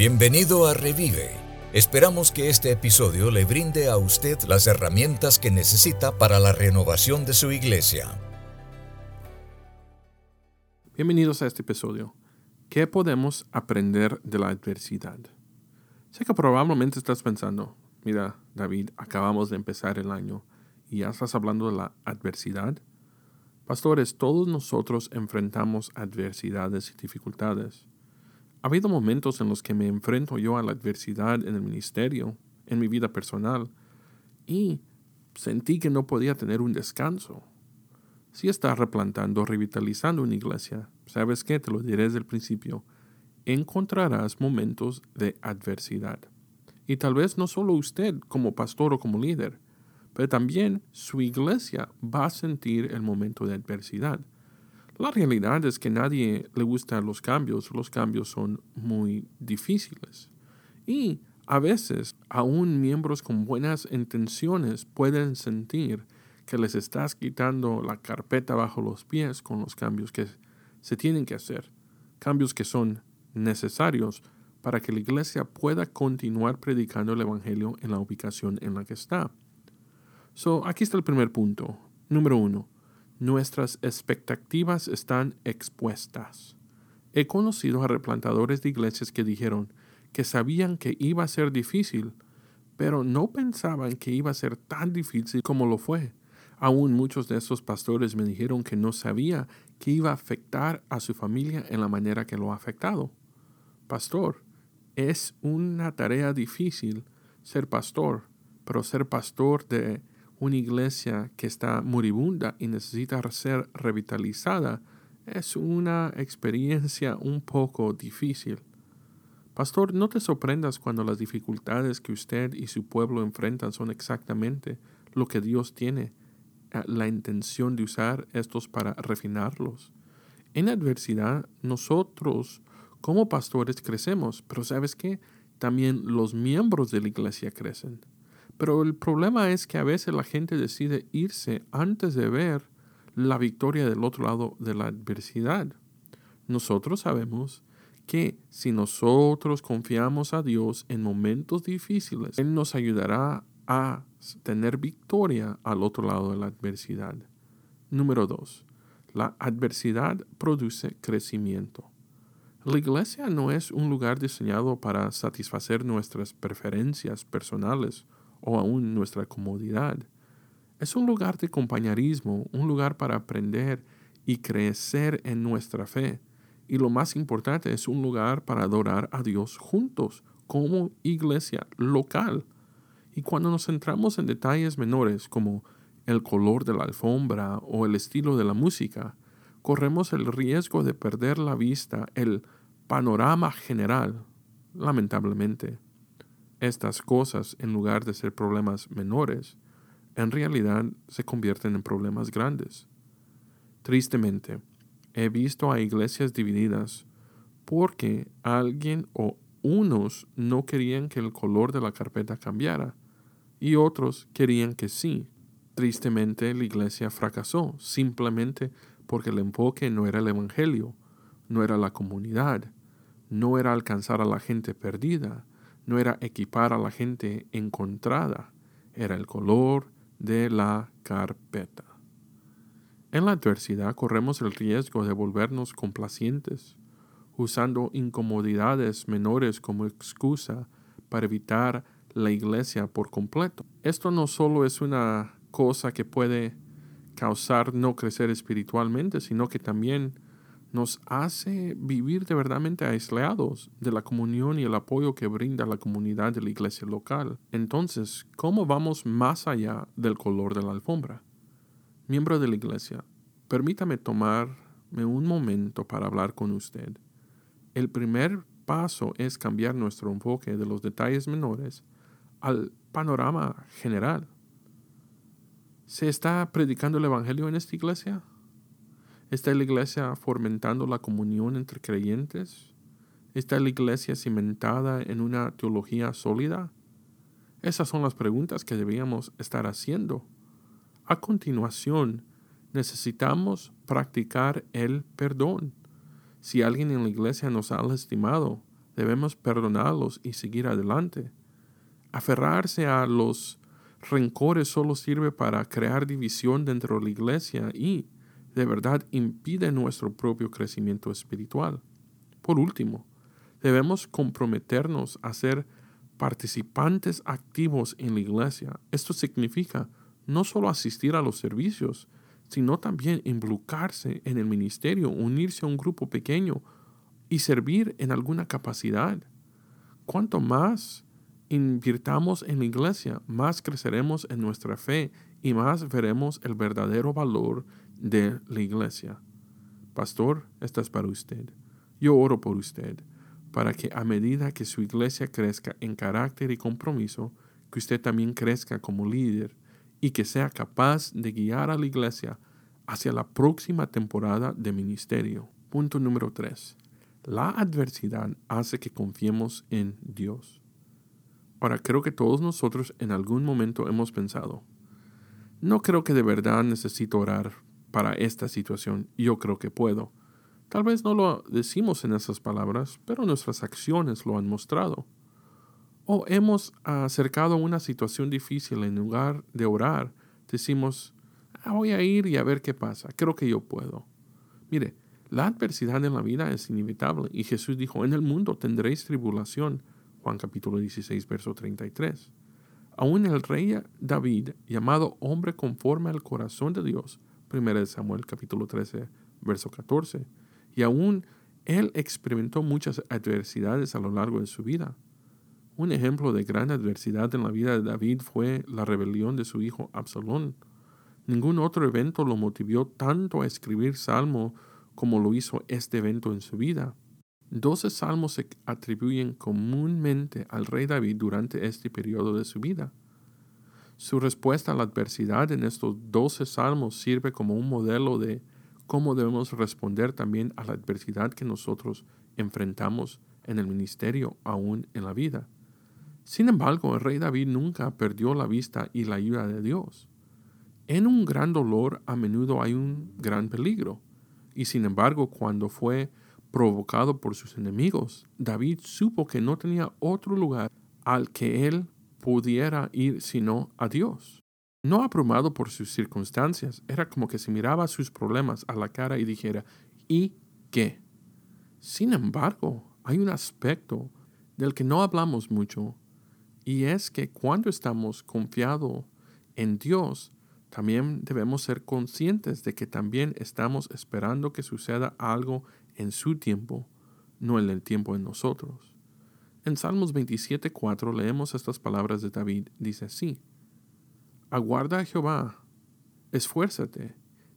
Bienvenido a Revive. Esperamos que este episodio le brinde a usted las herramientas que necesita para la renovación de su iglesia. Bienvenidos a este episodio. ¿Qué podemos aprender de la adversidad? Sé que probablemente estás pensando, mira, David, acabamos de empezar el año y ya estás hablando de la adversidad. Pastores, todos nosotros enfrentamos adversidades y dificultades. Ha habido momentos en los que me enfrento yo a la adversidad en el ministerio, en mi vida personal, y sentí que no podía tener un descanso. Si estás replantando, revitalizando una iglesia, ¿sabes qué? Te lo diré desde el principio. Encontrarás momentos de adversidad. Y tal vez no solo usted como pastor o como líder, pero también su iglesia va a sentir el momento de adversidad. La realidad es que nadie le gustan los cambios, los cambios son muy difíciles. Y a veces, aún miembros con buenas intenciones pueden sentir que les estás quitando la carpeta bajo los pies con los cambios que se tienen que hacer, cambios que son necesarios para que la iglesia pueda continuar predicando el Evangelio en la ubicación en la que está. So, aquí está el primer punto. Número uno, nuestras expectativas están expuestas. He conocido a replantadores de iglesias que dijeron que sabían que iba a ser difícil, pero no pensaban que iba a ser tan difícil como lo fue. Aún muchos de esos pastores me dijeron que no sabía que iba a afectar a su familia en la manera que lo ha afectado. Pastor, es una tarea difícil ser pastor, pero ser pastor de una iglesia que está moribunda y necesita ser revitalizada es una experiencia un poco difícil. Pastor, no te sorprendas cuando las dificultades que usted y su pueblo enfrentan son exactamente lo que Dios tiene eh, la intención de usar estos para refinarlos. En adversidad, nosotros como pastores crecemos, pero ¿sabes qué? También los miembros de la iglesia crecen. Pero el problema es que a veces la gente decide irse antes de ver la victoria del otro lado de la adversidad. Nosotros sabemos que si nosotros confiamos a Dios en momentos difíciles, Él nos ayudará a tener victoria al otro lado de la adversidad. Número dos, la adversidad produce crecimiento. La iglesia no es un lugar diseñado para satisfacer nuestras preferencias personales o aún nuestra comodidad. Es un lugar de compañerismo, un lugar para aprender y crecer en nuestra fe. Y lo más importante es un lugar para adorar a Dios juntos, como iglesia local. Y cuando nos centramos en detalles menores como el color de la alfombra o el estilo de la música, corremos el riesgo de perder la vista, el panorama general, lamentablemente estas cosas, en lugar de ser problemas menores, en realidad se convierten en problemas grandes. Tristemente, he visto a iglesias divididas porque alguien o unos no querían que el color de la carpeta cambiara y otros querían que sí. Tristemente la iglesia fracasó simplemente porque el enfoque no era el Evangelio, no era la comunidad, no era alcanzar a la gente perdida, no era equipar a la gente encontrada, era el color de la carpeta. En la adversidad corremos el riesgo de volvernos complacientes, usando incomodidades menores como excusa para evitar la iglesia por completo. Esto no solo es una cosa que puede causar no crecer espiritualmente, sino que también nos hace vivir de verdadmente aislados de la comunión y el apoyo que brinda la comunidad de la iglesia local. Entonces, ¿cómo vamos más allá del color de la alfombra? Miembro de la iglesia, permítame tomarme un momento para hablar con usted. El primer paso es cambiar nuestro enfoque de los detalles menores al panorama general. ¿Se está predicando el Evangelio en esta iglesia? ¿Está la iglesia fomentando la comunión entre creyentes? ¿Está la iglesia cimentada en una teología sólida? Esas son las preguntas que debíamos estar haciendo. A continuación, necesitamos practicar el perdón. Si alguien en la iglesia nos ha lastimado, debemos perdonarlos y seguir adelante. Aferrarse a los rencores solo sirve para crear división dentro de la iglesia y, de verdad, impide nuestro propio crecimiento espiritual. Por último, debemos comprometernos a ser participantes activos en la iglesia. Esto significa no solo asistir a los servicios, sino también involucrarse en el ministerio, unirse a un grupo pequeño y servir en alguna capacidad. Cuanto más invirtamos en la iglesia, más creceremos en nuestra fe y más veremos el verdadero valor de la iglesia. Pastor, esta es para usted. Yo oro por usted, para que a medida que su iglesia crezca en carácter y compromiso, que usted también crezca como líder y que sea capaz de guiar a la iglesia hacia la próxima temporada de ministerio. Punto número 3. La adversidad hace que confiemos en Dios. Ahora, creo que todos nosotros en algún momento hemos pensado, no creo que de verdad necesito orar para esta situación, yo creo que puedo. Tal vez no lo decimos en esas palabras, pero nuestras acciones lo han mostrado. O hemos acercado a una situación difícil en lugar de orar, decimos, ah, voy a ir y a ver qué pasa, creo que yo puedo. Mire, la adversidad en la vida es inevitable y Jesús dijo, en el mundo tendréis tribulación. Juan capítulo 16, verso 33. Aún el rey David, llamado hombre conforme al corazón de Dios, 1 Samuel capítulo 13, verso 14, y aún él experimentó muchas adversidades a lo largo de su vida. Un ejemplo de gran adversidad en la vida de David fue la rebelión de su hijo Absalón. Ningún otro evento lo motivó tanto a escribir salmo como lo hizo este evento en su vida. Doce salmos se atribuyen comúnmente al rey David durante este periodo de su vida. Su respuesta a la adversidad en estos doce salmos sirve como un modelo de cómo debemos responder también a la adversidad que nosotros enfrentamos en el ministerio, aún en la vida. Sin embargo, el rey David nunca perdió la vista y la ayuda de Dios. En un gran dolor a menudo hay un gran peligro. Y sin embargo, cuando fue provocado por sus enemigos, David supo que no tenía otro lugar al que él pudiera ir sino a Dios. No abrumado por sus circunstancias, era como que se miraba sus problemas a la cara y dijera, ¿y qué? Sin embargo, hay un aspecto del que no hablamos mucho, y es que cuando estamos confiados en Dios, también debemos ser conscientes de que también estamos esperando que suceda algo en su tiempo, no en el tiempo de nosotros. En Salmos 27.4 leemos estas palabras de David. Dice así, Aguarda a Jehová, esfuérzate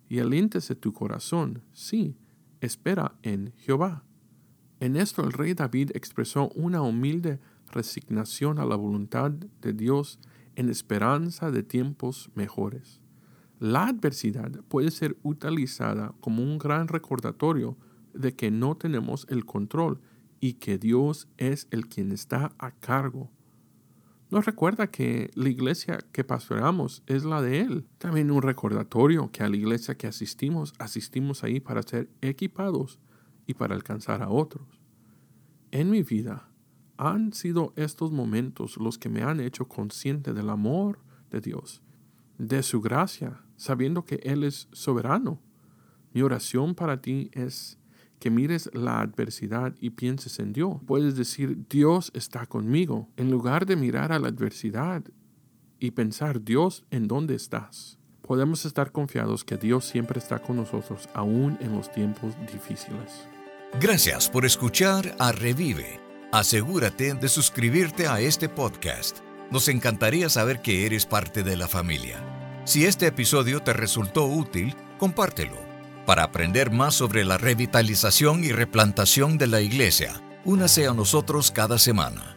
y aliéntese tu corazón. Sí, espera en Jehová. En esto el rey David expresó una humilde resignación a la voluntad de Dios en esperanza de tiempos mejores. La adversidad puede ser utilizada como un gran recordatorio de que no tenemos el control y que Dios es el quien está a cargo. Nos recuerda que la iglesia que pastoreamos es la de Él. También un recordatorio que a la iglesia que asistimos, asistimos ahí para ser equipados y para alcanzar a otros. En mi vida han sido estos momentos los que me han hecho consciente del amor de Dios, de su gracia, sabiendo que Él es soberano. Mi oración para ti es que mires la adversidad y pienses en Dios. Puedes decir, Dios está conmigo, en lugar de mirar a la adversidad y pensar, Dios, ¿en dónde estás? Podemos estar confiados que Dios siempre está con nosotros, aún en los tiempos difíciles. Gracias por escuchar a Revive. Asegúrate de suscribirte a este podcast. Nos encantaría saber que eres parte de la familia. Si este episodio te resultó útil, compártelo. Para aprender más sobre la revitalización y replantación de la iglesia, únase a nosotros cada semana.